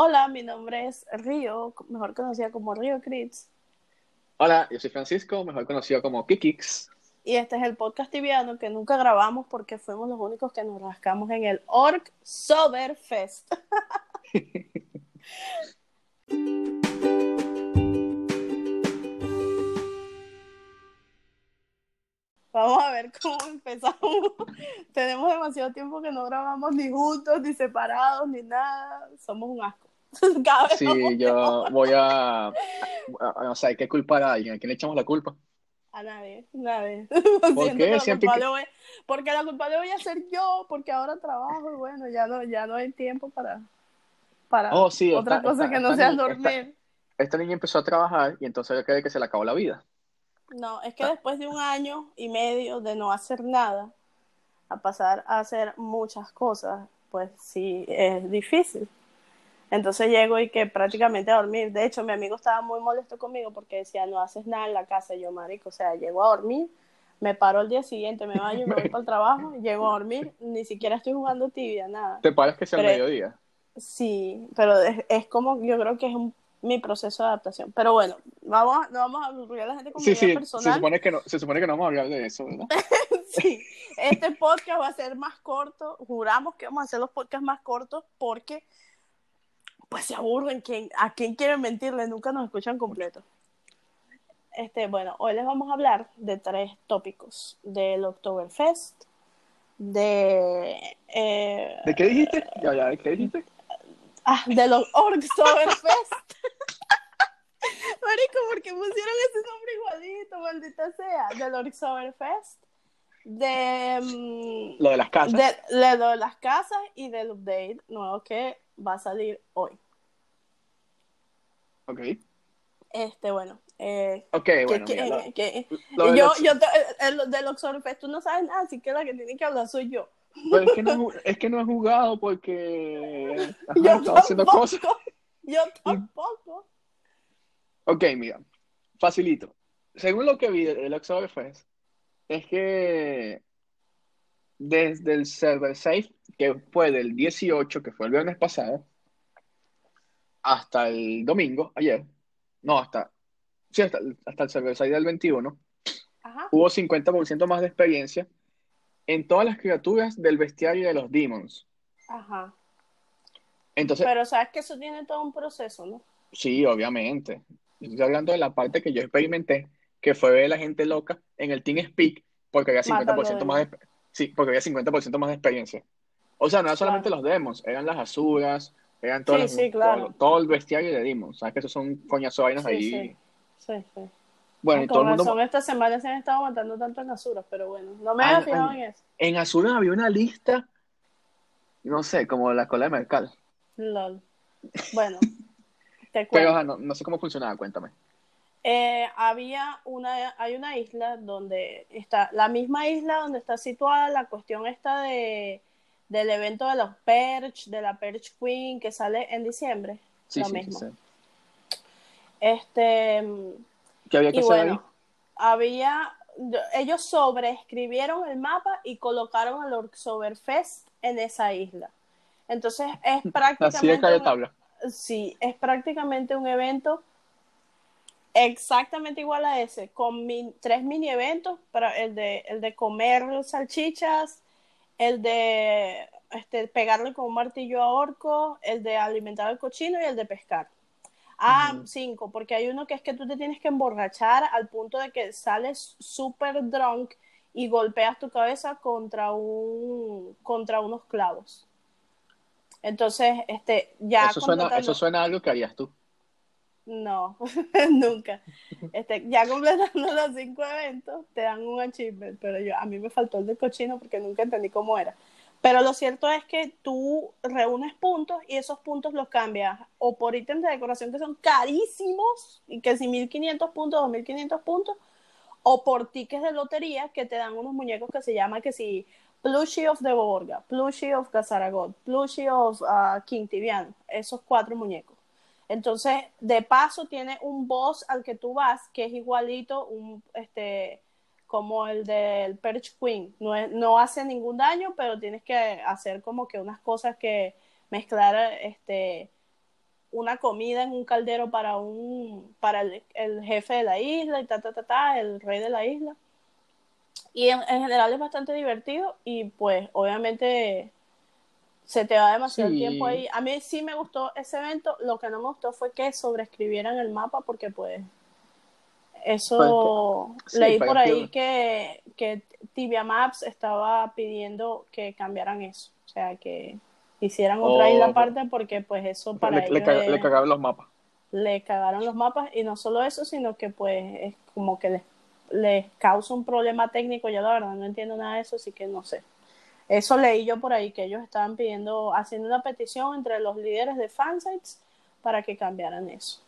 Hola, mi nombre es Río, mejor conocida como Río Crits. Hola, yo soy Francisco, mejor conocido como Kikix. Y este es el podcast tibiano que nunca grabamos porque fuimos los únicos que nos rascamos en el Orc Sober Fest. Vamos a ver cómo empezamos. Tenemos demasiado tiempo que no grabamos ni juntos, ni separados, ni nada. Somos un asco. Vez Sí, yo voy a, O sea, hay que culpar a alguien. ¿A quién le echamos la culpa? A nadie, nadie. ¿Por qué? la Siempre culpable que- voy- porque la culpable voy a ser yo, porque ahora trabajo y bueno, ya no, ya no hay tiempo para, para Oh, sí, otra cosa que no sea dormir. Esta niña empezó a trabajar y entonces yo creo que se le acabó la vida. No, es que después de un año y medio de no hacer nada, a pasar a hacer muchas cosas, pues sí, es difícil. Entonces llego y que prácticamente a dormir. De hecho, mi amigo estaba muy molesto conmigo porque decía, no haces nada en la casa. Y yo, marico, o sea, llego a dormir, me paro el día siguiente, me baño me voy para el trabajo, llego a dormir, ni siquiera estoy jugando tibia, nada. ¿Te paras que sea el Pero- mediodía? Sí, pero es, es como, yo creo que es un- mi proceso de adaptación. Pero bueno, vamos, a- no vamos a aburrir a la gente con Sí, mi vida sí, se personal. supone, que no, se supone que no vamos a hablar de eso, ¿verdad? Sí, este podcast va a ser más corto. Juramos que vamos a hacer los podcasts más cortos porque, pues, se aburren. ¿Quién, ¿A quién quieren mentirle? Nunca nos escuchan completo. Este, bueno, hoy les vamos a hablar de tres tópicos: del Oktoberfest, de. eh, ¿De qué dijiste? Ya, ya, ¿de qué dijiste? ah, del Oktoberfest. Marico, porque pusieron ese nombre igualito, maldita sea. Del Oktoberfest, de. mm, Lo de las casas. de, de lo de las casas y del update nuevo que va a salir hoy. Ok. Este, bueno. Eh, Ok, que- bueno, que- mira, que- lo de yo, los- yo te- el, el del Oktoberfest, tú no sabes nada, así que la que tiene que hablar soy yo. Pero es que no, es que no he jugado porque ajá, yo estaba haciendo tampoco. cosas. Yo tampoco. Ok, mira, facilito. Según lo que vi del Oktoberfest, es que desde el server safe, que fue del 18, que fue el viernes pasado, hasta el domingo, ayer, no, hasta, sí, hasta, hasta el server safe del 21, Ajá. hubo 50% más de experiencia en todas las criaturas del bestiario de los demons. Ajá. Entonces, Pero sabes que eso tiene todo un proceso, ¿no? Sí, obviamente. Estoy hablando de la parte que yo experimenté, que fue ver a la gente loca en el Team Speak, porque había 50% Matando más de, sí, porque había 50% más de experiencia. O sea, no eran solamente los demos, eran las azuras, eran todas Sí, las- sí, claro. todo, todo el bestiario de demons. Sabes que esos son coñazo vainas Sí, ahí. sí. Sí. Bueno, y todo el con mundo. razón, esta semana se han estado matando tanto en Azuras, pero bueno, no me Ah, había fijado en eso. En azuras había una lista, no sé, como la cola de mercal. Lol. Bueno, te Pero cuento. ajá, no, no sé cómo funcionaba, cuéntame. Eh, había una, hay una isla donde está, la misma isla donde está situada la cuestión esta de, del evento de los Perch, de la Perch Queen, que sale en diciembre. Sí, Lo sí, mismo. sí. Este, ¿Qué había que y hacer ahí? bueno, había, ellos sobreescribieron el mapa y colocaron el Oktoberfest en esa isla. Entonces es Así de prácticamente calle un- tabla. Sí, es prácticamente un evento exactamente igual a ese, con mi- tres mini eventos, para el de, el de comer salchichas, el de este, pegarle con un martillo a orco, el de alimentar al cochino y el de pescar. Ah, cinco, porque hay uno que es que tú te tienes que emborrachar al punto de que sales súper drunk y golpeas tu cabeza contra un contra unos clavos. Entonces, este, ya Eso suena, eso suena a algo que harías tú. No, nunca. Este, ya completando los cinco eventos, te dan un achievement, pero yo, a mí me faltó el del cochino porque nunca entendí cómo era. Pero lo cierto es que tú reúnes puntos y esos puntos los cambias o por ítems de decoración que son carísimos, y que si 1500 puntos, 2500 puntos, o por tickets de lotería que te dan unos muñecos que se llama que si Plushie of the Borga, Plushie of Casaragot, Plushie of ah, King Tibian, esos cuatro muñecos. Entonces, de paso, tiene un boss al que tú vas que es igualito un, este, como el del Perch Queen. No, no hace ningún daño, pero tienes que hacer como que unas cosas que mezclar este, una comida en un caldero para un para el, el, jefe de la isla y ta ta ta ta el rey de la isla y en, en general es bastante divertido y pues obviamente se te va demasiado Sí. tiempo ahí a mí sí me gustó ese evento lo que no me gustó fue que sobreescribieran el mapa porque pues eso Pues, sí, leí pues, por ahí yo- que, que Tibia Maps estaba pidiendo que cambiaran eso o sea que hicieran otra Oh, isla pues. aparte porque pues eso para le, le ellos es- le cagaron los mapas. le cagaron los mapas y no solo eso, sino que pues es como que les, les causa un problema técnico. Yo la verdad no entiendo nada de eso, así que no sé. Eso leí yo por ahí, que ellos estaban pidiendo, haciendo una petición entre los líderes de fansites para que cambiaran eso.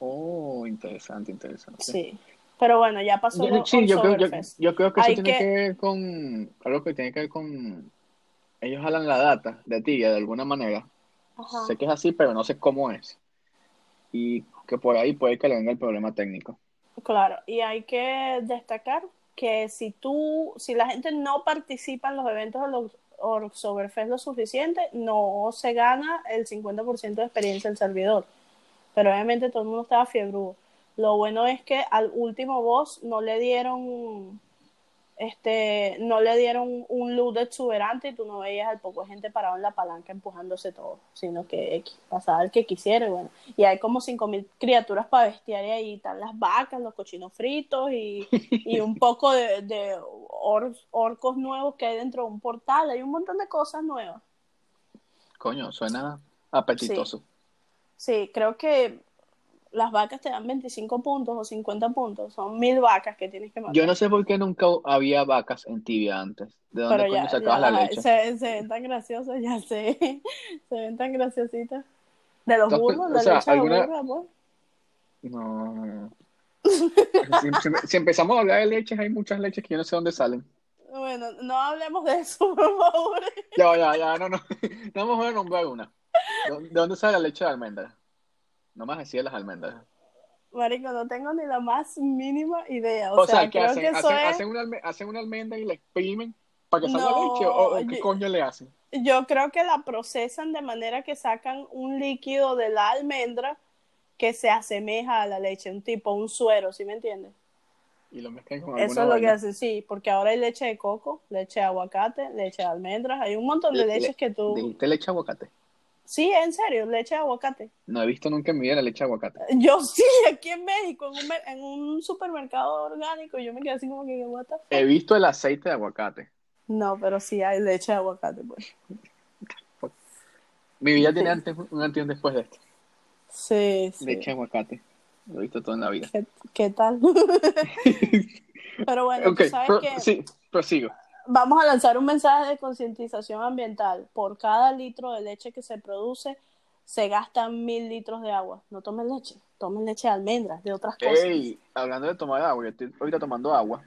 Oh, interesante, interesante. Sí. Pero bueno, ya pasó Yo- lo- sí, yo creo, yo, yo creo que eso tiene que- que ver con algo que tiene que ver con ellos jalan la data de ti de alguna manera. Ajá. Sé que es así, pero no sé cómo es. Y que por ahí puede que le venga el problema técnico. Claro, y hay que destacar que si tú, si la gente no participa en los eventos de los Oktoberfest lo suficiente, no se gana el 50% de experiencia del servidor. Pero obviamente todo el mundo estaba fiebrudo. Lo bueno es que al último boss no le dieron este no le dieron un loot exuberante y tú no veías al poco gente parado en la palanca empujándose todo, sino que pasaba el que quisiera y bueno, y hay como 5000 criaturas para bestiar y ahí están las vacas, los cochinos fritos y, y un poco de, de or- orcos nuevos que hay dentro de un portal, hay un montón de cosas nuevas. Coño, suena apetitoso. Sí, creo que las vacas te dan 25 puntos o 50 puntos, son mil vacas que tienes que matar. Yo no sé por qué nunca había vacas en tibia antes. ¿De dónde Pero ya, sacabas ya la leche? Se, se ven tan graciosas, ya sé. Se ven tan graciositas. De los burros, o la leche de alguna- burro, amor. No, no. Si, si- si empezamos a hablar de leches, hay muchas leches que yo no sé dónde salen. Bueno, no hablemos de eso, por favor. Ya, ya, ya, no, no. No vamos a nombrar una. ¿De de dónde sale la leche de almendra? No más decir las almendras. Marico, no tengo ni la más mínima idea. O, O, sea, sea, ¿qué creo hacen? que ¿Hacen, es... hacen una, hacen una almendra y la exprimen para que salga No, leche? ¿O, o qué yo- coño le hacen? Yo creo que la procesan de manera que sacan un líquido de la almendra que se asemeja a la leche, un tipo, un suero, ¿sí me entiendes? Y lo mezclan con Eso es lo que hacen, sí, porque ahora hay leche de coco, leche de aguacate, leche de almendras, hay un montón de Le- leches que tú... ¿Dijiste leche de aguacate? Sí, en serio, leche de aguacate. No he visto nunca en mi vida la leche de aguacate. Yo sí, aquí en México, en un, en un supermercado orgánico, yo me quedé así como que, what the fuck? He visto el aceite de aguacate. No, pero sí hay leche de aguacate, pues. Mi vida tiene antes, un antes y un después de esto. Sí, sí. Leche de aguacate. Lo he visto todo en la vida. ¿Qué, qué tal? pero bueno, tú sabes pro- que sí, prosigo. Vamos a lanzar un mensaje de concientización ambiental. Por cada litro de leche que se produce, se gastan mil litros de agua. No tomen leche, tomen leche de almendras, de otras cosas. Ey, hablando de tomar agua, yo estoy ahorita tomando agua,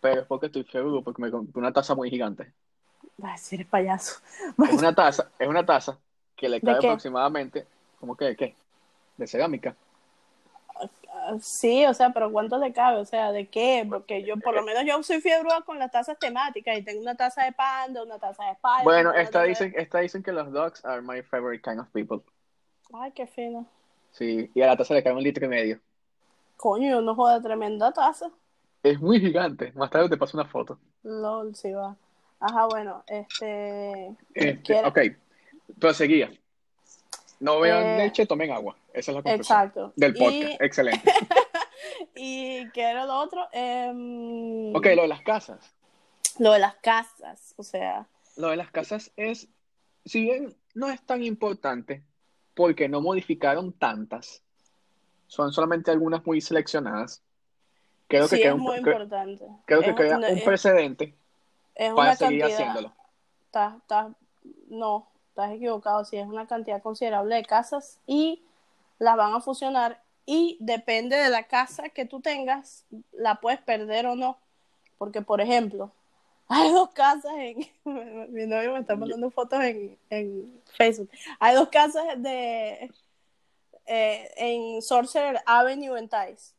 pero es porque estoy feudo, porque me compré una taza muy gigante. Ay, si eres payaso. Es una taza, es una taza que le ¿De cabe aproximadamente, ¿cómo que de qué? De cerámica. Sí, o sea, pero ¿cuánto le cabe? O sea, ¿de qué? Porque yo, por lo menos yo soy fiebre con las tazas temáticas y tengo una taza de panda, una taza de Spider. Bueno, esta de- dicen, esta dicen que los dogs are my favorite kind of people. Ay, qué fino. Sí, y a la taza le cabe un litro y medio. Coño, no joda, tremenda taza. Es muy gigante. Más tarde te paso una foto. LOL, sí va. Ajá, bueno, este... Este, ¿Quiere- ok, proseguía. No beban Eh, leche, tomen agua. Esa es la conclusión Exacto. del Y- podcast. Excelente. ¿Y qué era lo otro? Em, Ok, lo de las casas. Lo de las casas, o sea, Lo de las casas es, si bien no es tan importante, porque no modificaron tantas, son solamente algunas muy seleccionadas. Creo que sí crea es un, muy cre- importante. creo que Es- crea no, un es- precedente es para seguir cantidad, haciéndolo. estás- estás- no, estás equivocado, sí, es una cantidad considerable de casas y las van a fusionar y depende de la casa que tú tengas, la puedes perder o no, porque por ejemplo, hay dos casas en, mi novio me está mandando fotos en, en Facebook, hay dos casas de, eh, en Sorcerer Avenue en Thais.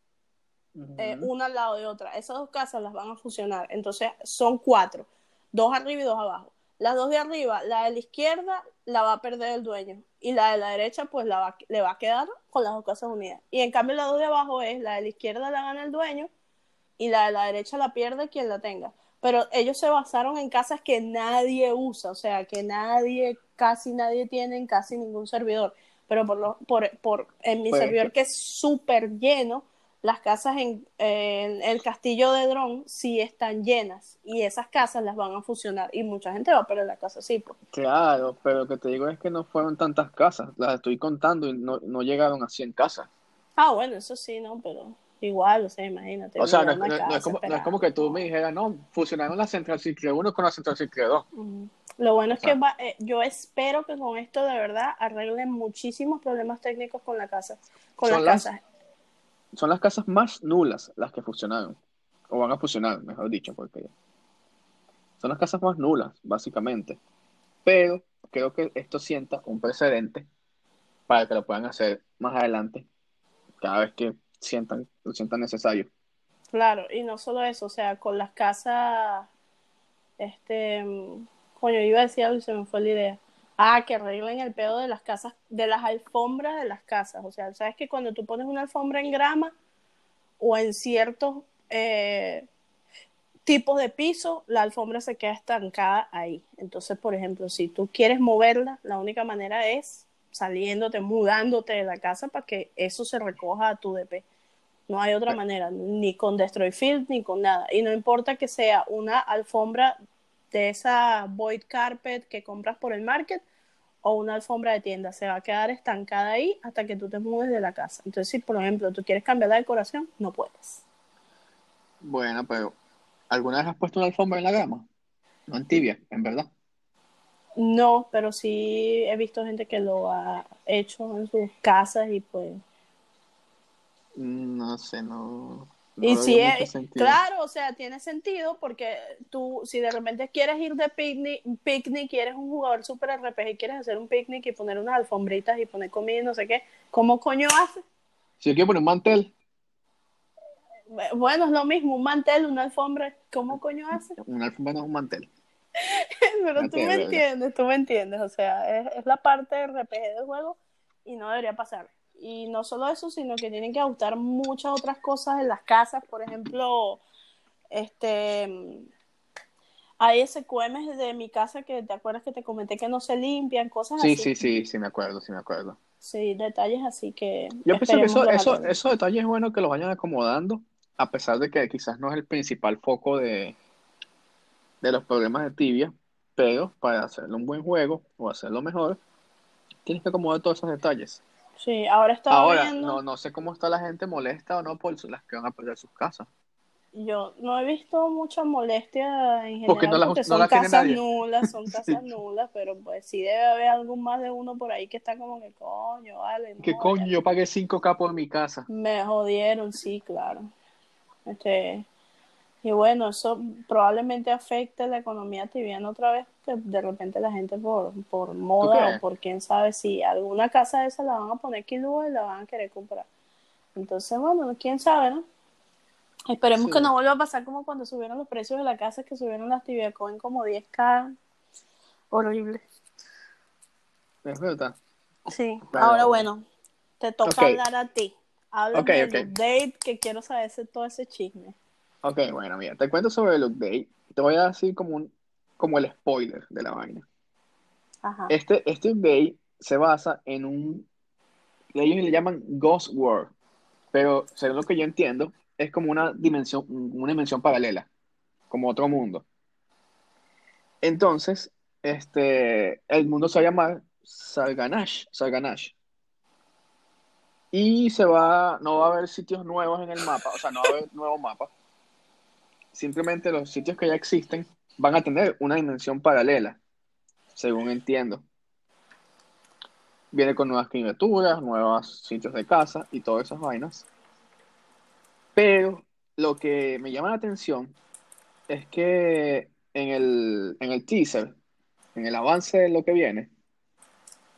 eh, una al lado de otra. Esas dos casas las van a fusionar. Entonces son cuatro, dos arriba y dos abajo. Las dos de arriba, la de la izquierda la va a perder el dueño y la de la derecha pues la va, le va a quedar con las dos casas unidas. Y en cambio la dos de abajo es la de la izquierda la gana el dueño y la de la derecha la pierde quien la tenga. Pero ellos se basaron en casas que nadie usa, o sea, que nadie, casi nadie tiene en casi ningún servidor. Pero por, lo, por, por en mi Pues, servidor que es súper lleno, las casas en, en el castillo de Dron sí están llenas y esas casas las van a fusionar y mucha gente va a perder la casa así. Pues. Claro, pero lo que te digo es que no fueron tantas casas, las estoy contando y no, no llegaron a 100 casas. Ah, bueno, eso sí, ¿no? Pero igual, o sea, imagínate. O sea, no, es- no- como, no es esperada. como que tú me dijeras, no, fusionaron la Central Ciclo 1 con la Central Ciclo 2. Ujú. Lo bueno es sea. que va- eh, yo espero que con esto de verdad arreglen muchísimos problemas técnicos con la casa, con las- casas. Son las casas más nulas las que fusionaron, o van a fusionar, mejor dicho, porque son las casas más nulas, básicamente. Pero creo que esto sienta un precedente para que lo puedan hacer más adelante, cada vez que sientan, lo sientan necesario. Claro, y no solo eso, o sea, con las casas, este, mm, coño, iba a decir algo y se me fue la idea. Ah, que arreglen el pedo de las casas, de las alfombras de las casas. O sea, sabes que cuando tú pones una alfombra en grama o en ciertos eh, tipos de piso, la alfombra se queda estancada ahí. Entonces, por ejemplo, si tú quieres moverla, la única manera es saliéndote, mudándote de la casa para que eso se recoja a tu DP. No hay otra manera, ni con Destroy Field, ni con nada. Y no importa que sea una alfombra de esa void carpet que compras por el market o una alfombra de tienda, se va a quedar estancada ahí hasta que tú te mudes de la casa. Entonces, si por ejemplo tú quieres cambiar la decoración, no puedes. Bueno, pero ¿alguna vez has puesto una alfombra en la grama? No en tibia, en verdad. No, pero sí he visto gente que lo ha hecho en sus casas y pues No sé, no. No Y si es, claro, o sea, tiene sentido porque tú, si de repente quieres ir de picnic, picnic, quieres un jugador super RPG y quieres hacer un picnic y poner unas alfombritas y poner comida y no sé qué, ¿cómo coño haces? Si yo quiero poner un mantel, Bueno, es lo mismo, un mantel, una alfombra, ¿cómo coño haces? una alfombra no es un mantel. Pero tú me entiendes, tú me entiendes, o sea, es, es la parte del RPG del juego y no debería pasar. Y no solo eso, sino que tienen que ajustar muchas otras cosas en las casas, por ejemplo, este hay SQMs de mi casa que te acuerdas que te comenté que no se limpian, cosas Sí, así. sí, sí, sí, me acuerdo, sí me acuerdo. Sí, detalles así que Yo pienso que eso, eso, esos detalles es bueno que los vayan acomodando, a pesar de que quizás no es el principal foco de, de los problemas de tibia, pero para hacerlo un buen juego o hacerlo mejor, tienes que acomodar todos esos detalles. Sí, ahora estaba Ahora, viendo, no, no sé cómo está la gente molesta o no por las que van a perder sus casas. yo no he visto mucha molestia en general Porque no las- porque no son las casas nulas, son casas nulas, pero pues sí debe haber algún más de uno por ahí que está como que coño, vale, no, ¿Qué coño? Yo pagué 5K por mi casa. me jodieron, sí, claro. Este, y bueno, eso probablemente afecte la economía tibiana otra vez, que de repente la gente por, por moda o por quién sabe si alguna casa de esa la van a poner kilúa y la van a querer comprar. Entonces, bueno, quién sabe, ¿no? Esperemos Sí. que no vuelva a pasar como cuando subieron los precios de la casa, que subieron las tibia coin como 10k. Horrible. Es verdad. Sí, Pero- ahora bueno, te toca hablar a ti. Habla Ok, del ok. update que quiero saber ese, todo ese chisme. Ok, bueno, mira, te cuento sobre el update. Te voy a decir como un, como el spoiler de la vaina. Ajá. Este, este update se basa en un, ellos le llaman Ghost World, pero según lo que yo entiendo, es como una dimensión, una dimensión paralela, como otro mundo. Entonces, este, el mundo se va a llamar Sarganash, Sarganash. Y se va, no va a haber sitios nuevos en el mapa, o sea, no va a haber nuevo mapa. Simplemente los sitios que ya existen van a tener una dimensión paralela, según entiendo. Viene con nuevas criaturas, nuevos sitios de casa y todas esas vainas. Pero lo que me llama la atención es que en el, en el teaser, en el avance de lo que viene,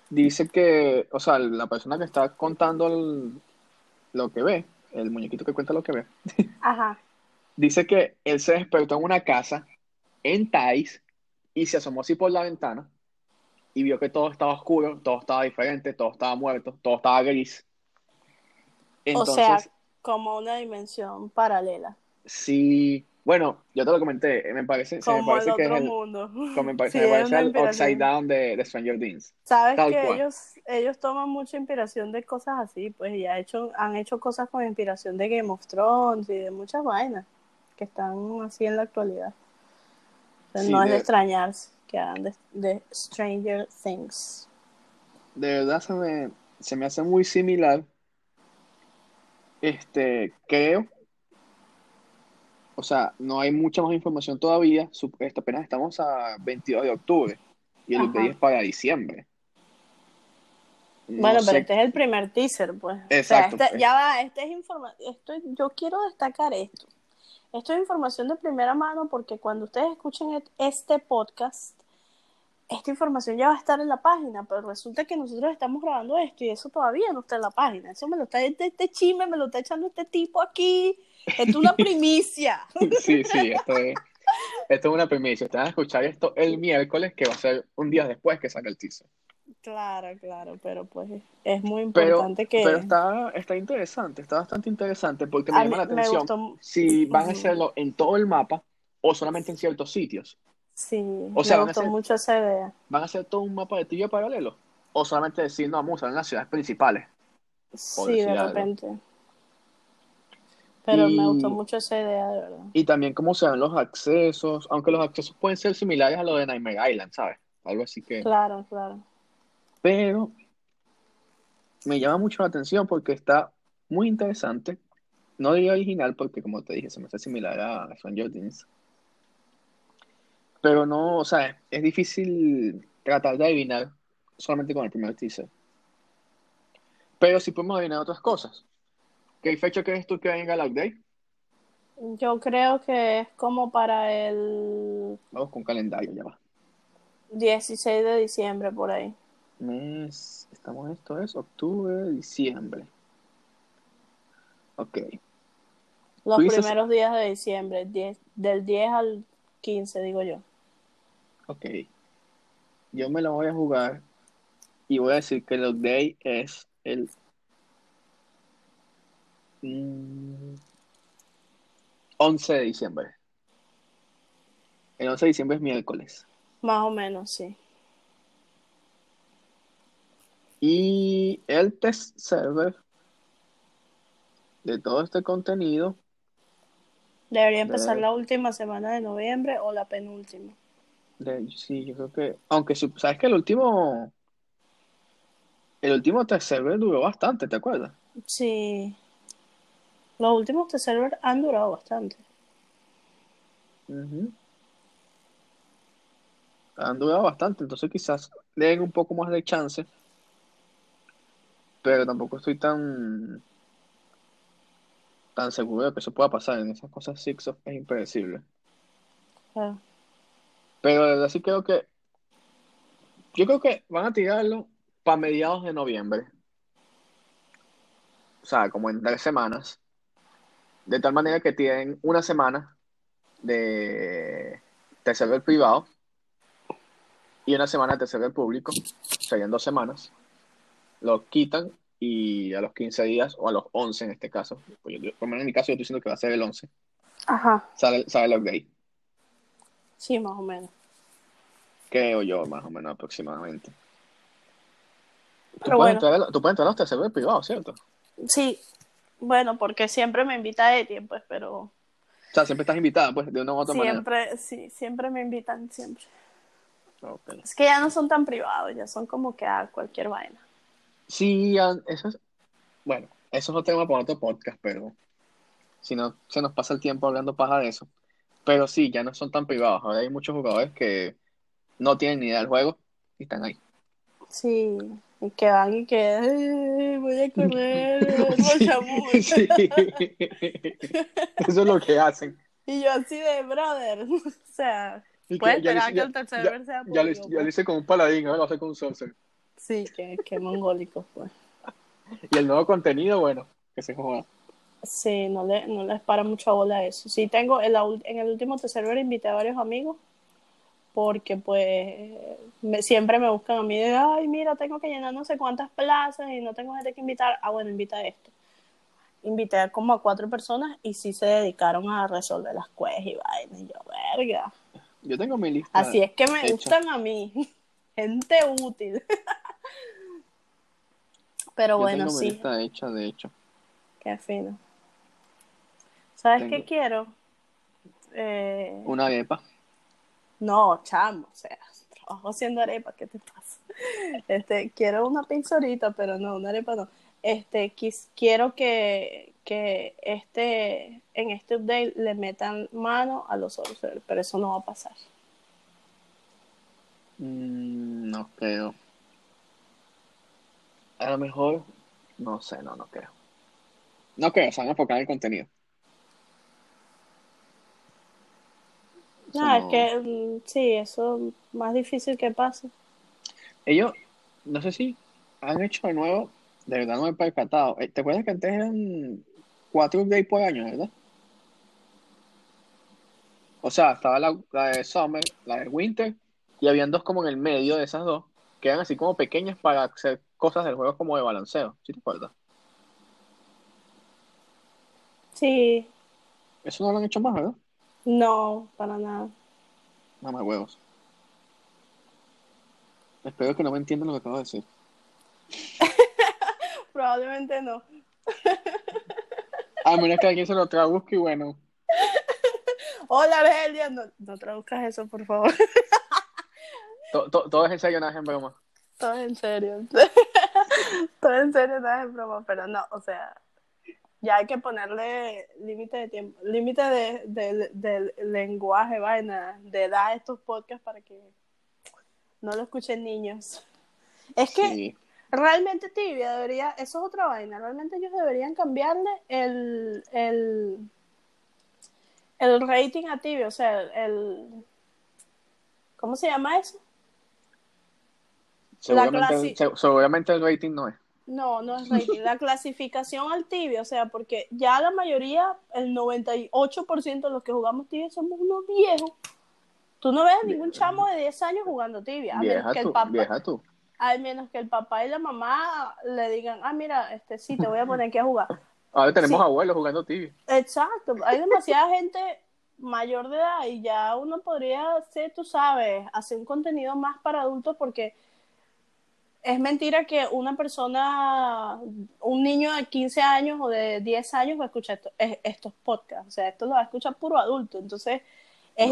dice que, o sea, la persona que está contando lo que ve, el muñequito que cuenta lo que ve, Ajá. Dice que él se despertó en una casa en Thais y se asomó así por la ventana y vio que todo estaba oscuro, todo estaba diferente, todo estaba muerto, todo estaba gris. o sea, como una dimensión paralela. Sí, bueno, yo te lo comenté, me parece, como me parece el que es el, mundo. como me parece, Sí, me es parece una el inspiración. Upside Down de, de Stranger Things. Sabes Tal que cual. ellos, ellos toman mucha inspiración de cosas así, pues, y ha hecho, han hecho cosas con inspiración de Game of Thrones y de muchas vainas que están así en la actualidad. Sí, no es de extrañarse que hagan de, de Stranger Things. De verdad se me, se me hace muy similar. Este, creo. O sea, no hay mucha más información todavía. Esto apenas estamos a 22 de octubre. Y el update es para diciembre. No Bueno, pero este es el primer teaser, pues. Exacto, O sea, este- pues. ya va, este es información. Yo quiero destacar esto. Esto es información de primera mano porque cuando ustedes escuchen este podcast, esta información ya va a estar en la página, pero resulta que nosotros estamos grabando esto y eso todavía no está en la página. Eso me lo está, este, este chisme me lo está echando este tipo aquí. Esto es una primicia. Sí, sí, esto es, esto es una primicia. Ustedes van a escuchar esto el miércoles, que va a ser un día después que salga el teaser. Claro, claro, pero pues es muy Pero, importante que... pero está, está interesante, está bastante interesante porque me A llama mí la me atención gustó- si van a hacerlo en todo el mapa o solamente en ciertos sitios. Sí, O sea, me gustó mucho esa idea. ¿Van a hacer todo un mapa de tibia paralelo? ¿O solamente decir, no, vamos a en las ciudades principales? Sí, de algo. repente. Pero Y- me gustó mucho esa idea, de verdad. Y también cómo se dan los accesos, aunque los accesos pueden ser similares a lo de Nightmare Island, ¿sabes? Algo así que... Claro, claro. Pero me llama mucho la atención porque está muy interesante. No diría original porque, como te dije, se me hace similar a Stranger Things. Pero no, o sea, es difícil tratar de adivinar solamente con el primer teaser. Pero sí podemos adivinar otras cosas. ¿Qué fecha crees tú que venga el update? Yo creo que es como para el Vamos con calendario, ya va. 16 de diciembre, por ahí. Mes, estamos, esto es octubre, diciembre. Ok. Los dices- primeros días de diciembre, 10 del 10 al 15, digo yo. Ok. Yo me la voy a jugar y voy a decir que el update es el mm, 11 de diciembre. El 11 de diciembre es miércoles. Más o menos, sí. Y el test server de todo este contenido, Debería empezar la última semana de noviembre o la penúltima. de, sí, yo creo que, aunque sabes que el último, el último test server duró bastante, ¿te acuerdas? Sí. Los últimos de server han durado bastante. Han durado bastante, entonces quizás den un poco más de chance, pero tampoco estoy tan tan seguro de que eso pueda pasar. En esas cosas Six of es impredecible. Ah, Pero de verdad sí creo que yo creo que van a tirarlo para mediados de noviembre. O sea, como en tres semanas. De tal manera que tienen una semana de, server privado y una semana de server público. Serían dos semanas. Lo quitan y a los 15 días, o a los 11 en este caso, pues yo- por lo menos en mi caso yo estoy diciendo que va a ser el 11, Ajá, sale, sale el update. sí, más o menos. Creo yo, más o menos aproximadamente. Tú Pero puedes bueno, entrar, a- tú puedes entrar a los server privados, ¿cierto? sí, bueno, porque siempre me invita Etienne, pues, pero O sea, siempre estás invitada, pues, de una u otra manera. siempre, sí, siempre me invitan, siempre. Es que ya no son tan privados, ya son como que a cualquier vaina. Sí, eso es, bueno, eso es otro tema para otro podcast, pero si no, se nos pasa el tiempo hablando paja de eso. Pero sí, ya no son tan privados. Ahora hay muchos jugadores que no tienen ni idea del juego y están ahí. Sí, y que van y que "Ay, voy a correr, Sí, Rochamul". sí. Eso es lo que hacen. Y yo así de brother, o sea, que ya esperar que el tercer ya- ver sea público, ya lo pues. hice con un paladín, ahora lo hace con un sorcerer. Sí, que, que mongólicos, pues. Y el nuevo contenido, bueno, que se joda. Sí, no, le, no les para mucha bola a eso. Sí, tengo, en, la ul- en el último server invité a varios amigos, porque pues me- siempre me buscan a mí de, ay, mira, tengo que llenar no sé cuántas plazas y no tengo gente que invitar. Ah, bueno, invita a esto. Invité a como a cuatro personas y sí se dedicaron a resolver las quests y vainas. Y yo, verga. Yo tengo mi lista. Así es que me hecha. gustan a mí. Gente útil. Pero Yo bueno, tengo sí, lista hecha, de hecho. qué fino. ¿Sabes qué quiero? Eh, Una arepa. No, chamo, o sea, trabajo haciendo arepa, ¿qué te pasa? Este, quiero una pizza ahorita, pero no, una arepa no. Este, quis- quiero que, que este, en este update le metan mano a los sorcerer, pero eso no va a pasar. Mm, no creo. A lo mejor, no sé, no, no creo. No creo, se van a enfocar en el contenido. No, es que mm, sí, eso es más difícil que pase. Ellos, no sé si han hecho de nuevo, de verdad no me he percatado. Eh, ¿Te acuerdas que antes eran cuatro updates por año, verdad? O sea, estaba la, la de Summer, la de Winter, y habían dos como en el medio de esas dos, que eran así como pequeñas para hacer cosas del juego como de balanceo. ¿Sí te acuerdas? Sí, Eso no lo han hecho más, ¿verdad? no, para nada. Mamá huevos. Espero que no me entiendan lo que acabo de decir. Probablemente no. A menos que alguien se lo traduzca y bueno. Hola, Argelia, no, no traduzcas eso, por favor. To- to- todo es en serio, nada es en broma. Todo en serio. Todo en serio, nada es broma, pero no, o sea, ya hay que ponerle límite de tiempo, límite de, de- del lenguaje, vaina, de edad a estos podcasts para que no lo escuchen niños. Es que Sí. realmente tibia debería, eso es otra vaina, realmente ellos deberían cambiarle el, el, el rating a tibia, o sea, el, ¿cómo se llama eso? Seguramente, se- seguramente el rating no es. No, no es rating, la clasificación al tibia, o sea, porque ya la mayoría, el 98% de los que jugamos tibia somos unos viejos. Tú no ves a ningún chamo de 10 años jugando tibia, a menos que el papá, vieja tú. menos que el papá y la mamá le digan, ah, mira, este sí, te voy a poner aquí a jugar. Ahora tenemos Sí. abuelos jugando tibia. Exacto, hay demasiada gente mayor de edad y ya uno podría hacer, tú sabes, hacer un contenido más para adultos porque es mentira que una persona, un niño de 15 años o de 10 años va a escuchar esto- es- estos podcasts, o sea, esto lo va a escuchar puro adulto, entonces es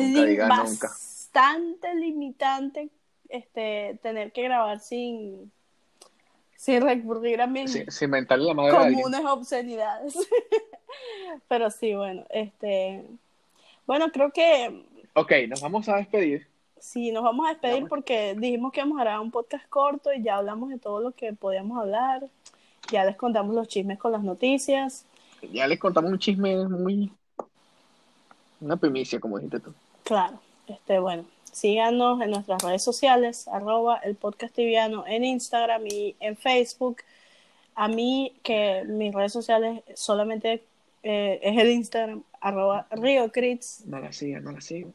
bastante limitante este tener que grabar sin sin recurrir a mis Sin, sin la madre comunes obscenidades. Pero sí, bueno, este bueno, creo que Ok, nos vamos a despedir. Sí, nos vamos a despedir Vamos. porque dijimos que íbamos a grabar un podcast corto y ya hablamos de todo lo que podíamos hablar. Ya les contamos los chismes con las noticias. Ya les contamos un chisme muy. Una primicia, como dijiste tú. Claro, este, bueno, síganos en nuestras redes sociales, arroba el podcast tibiano en Instagram y en Facebook. A mí, que mis redes sociales solamente eh, es el Instagram, arroba RioCrits. No la sigas, no la sigas.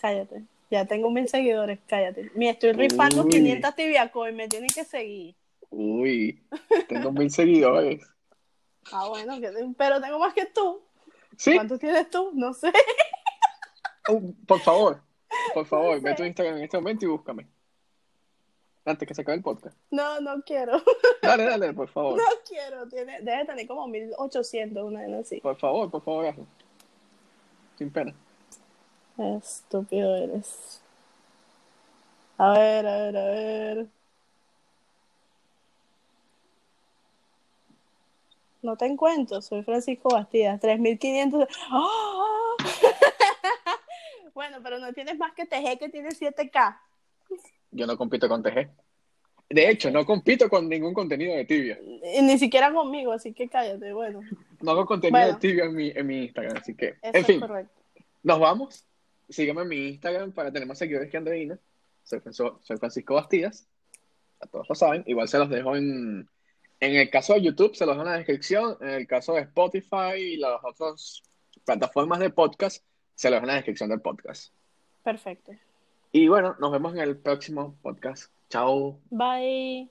Cállate. Ya tengo mil seguidores, cállate. Me estoy rifando Uy. 500 tibiaco y me tienen que seguir. Uy, tengo mil seguidores. Ah, bueno, pero tengo más que tú. ¿Sí? ¿Cuántos tienes tú? No sé. Uh, por favor, por favor, No ve a tu Instagram en este momento y búscame. Antes que se acabe el podcast. No, no quiero. Dale, dale, por favor. No quiero. Tiene, debe tener como 1800, una vez así. Por favor, por favor, hazlo. Sin pena. Estúpido eres. A ver, a ver, a ver. No te encuentro, soy Francisco Bastidas, 3500. ¡Ah! bueno, pero no tienes más que TG que tiene 7K. Yo no compito con TG. De hecho, no compito con ningún contenido de tibia. Ni siquiera conmigo, así que cállate, bueno. No hago contenido Bueno. de tibia en mi, en mi Instagram, así que. Eso En fin, es correcto. nos vamos. Sígueme en mi Instagram para tener más seguidores que Andreina. Soy, Francisco- soy Francisco Bastidas. A todos lo saben. Igual se los dejo en. En el caso de YouTube, se los dejo en la descripción. En el caso de Spotify y las otras plataformas de podcast, se los dejo en la descripción del podcast. Perfecto. Y bueno, nos vemos en el próximo podcast. Chao. Bye.